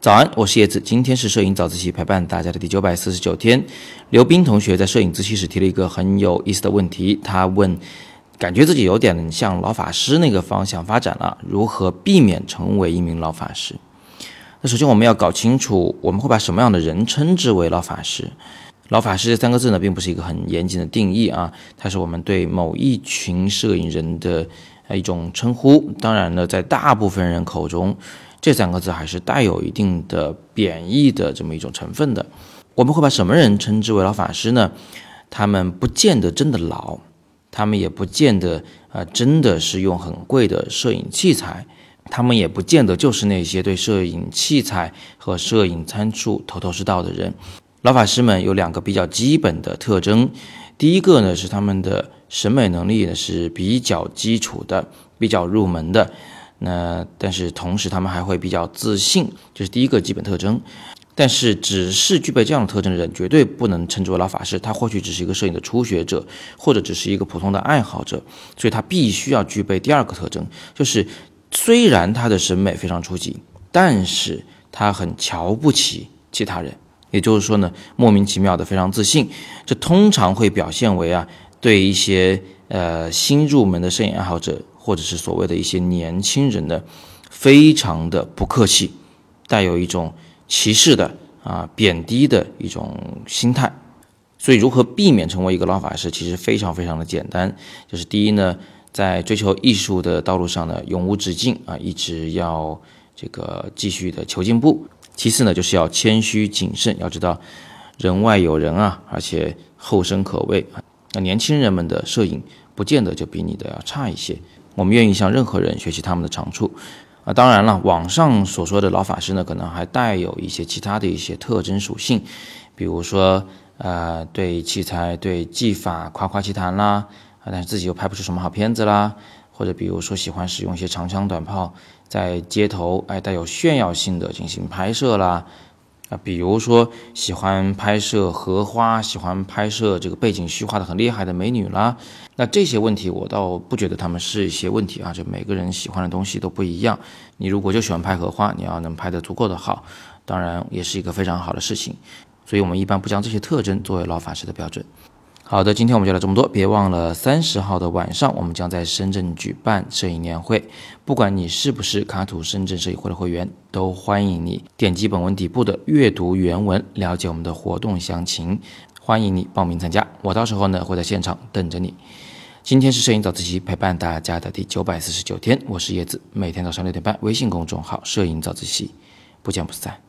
早安，我是叶子。今天是摄影早自习陪伴大家的第九百四十九天。刘斌同学在摄影自习室提了一个很有意思的问题，他问：感觉自己有点向老法师那个方向发展了，如何避免成为一名老法师？那首先我们要搞清楚，我们会把什么样的人称之为老法师？老法师这三个字呢，并不是一个很严谨的定义啊，它是我们对某一群摄影人的一种称呼。当然呢，在大部分人口中，这三个字还是带有一定的贬义的这么一种成分的。我们会把什么人称之为老法师呢？他们不见得真的老，他们也不见得啊真的是用很贵的摄影器材，他们也不见得就是那些对摄影器材和摄影参数头头是道的人。老法师们有两个比较基本的特征，第一个呢是他们的审美能力呢是比较基础的，比较入门的。那但是同时他们还会比较自信，这是第一个基本特征。但是只是具备这样的特征的人，绝对不能称之为老法师。他或许只是一个摄影的初学者，或者只是一个普通的爱好者。所以他必须要具备第二个特征，就是虽然他的审美非常初级，但是他很瞧不起其他人。也就是说呢，莫名其妙的非常自信。这通常会表现为啊，对一些呃新入门的摄影爱好者。或者是所谓的一些年轻人的，非常的不客气，带有一种歧视的啊贬低的一种心态。所以，如何避免成为一个老法师，其实非常非常的简单。就是第一呢，在追求艺术的道路上呢，永无止境啊，一直要这个继续的求进步。其次呢，就是要谦虚谨慎，要知道人外有人啊，而且后生可畏啊。那年轻人们的摄影不见得就比你的要差一些。我们愿意向任何人学习他们的长处，啊，当然了，网上所说的老法师呢，可能还带有一些其他的一些特征属性，比如说，呃，对器材、对技法夸夸其谈啦，啊，但是自己又拍不出什么好片子啦，或者比如说喜欢使用一些长枪短炮，在街头哎带有炫耀性的进行拍摄啦。啊，比如说喜欢拍摄荷花，喜欢拍摄这个背景虚化的很厉害的美女啦，那这些问题我倒不觉得他们是一些问题啊，就每个人喜欢的东西都不一样。你如果就喜欢拍荷花，你要能拍得足够的好，当然也是一个非常好的事情。所以我们一般不将这些特征作为老法师的标准。好的，今天我们就聊这么多。别忘了三十号的晚上，我们将在深圳举办摄影年会。不管你是不是卡土深圳摄影会的会员，都欢迎你点击本文底部的阅读原文，了解我们的活动详情。欢迎你报名参加，我到时候呢会在现场等着你。今天是摄影早自习陪伴大家的第九百四十九天，我是叶子，每天早上六点半，微信公众号“摄影早自习”，不见不散。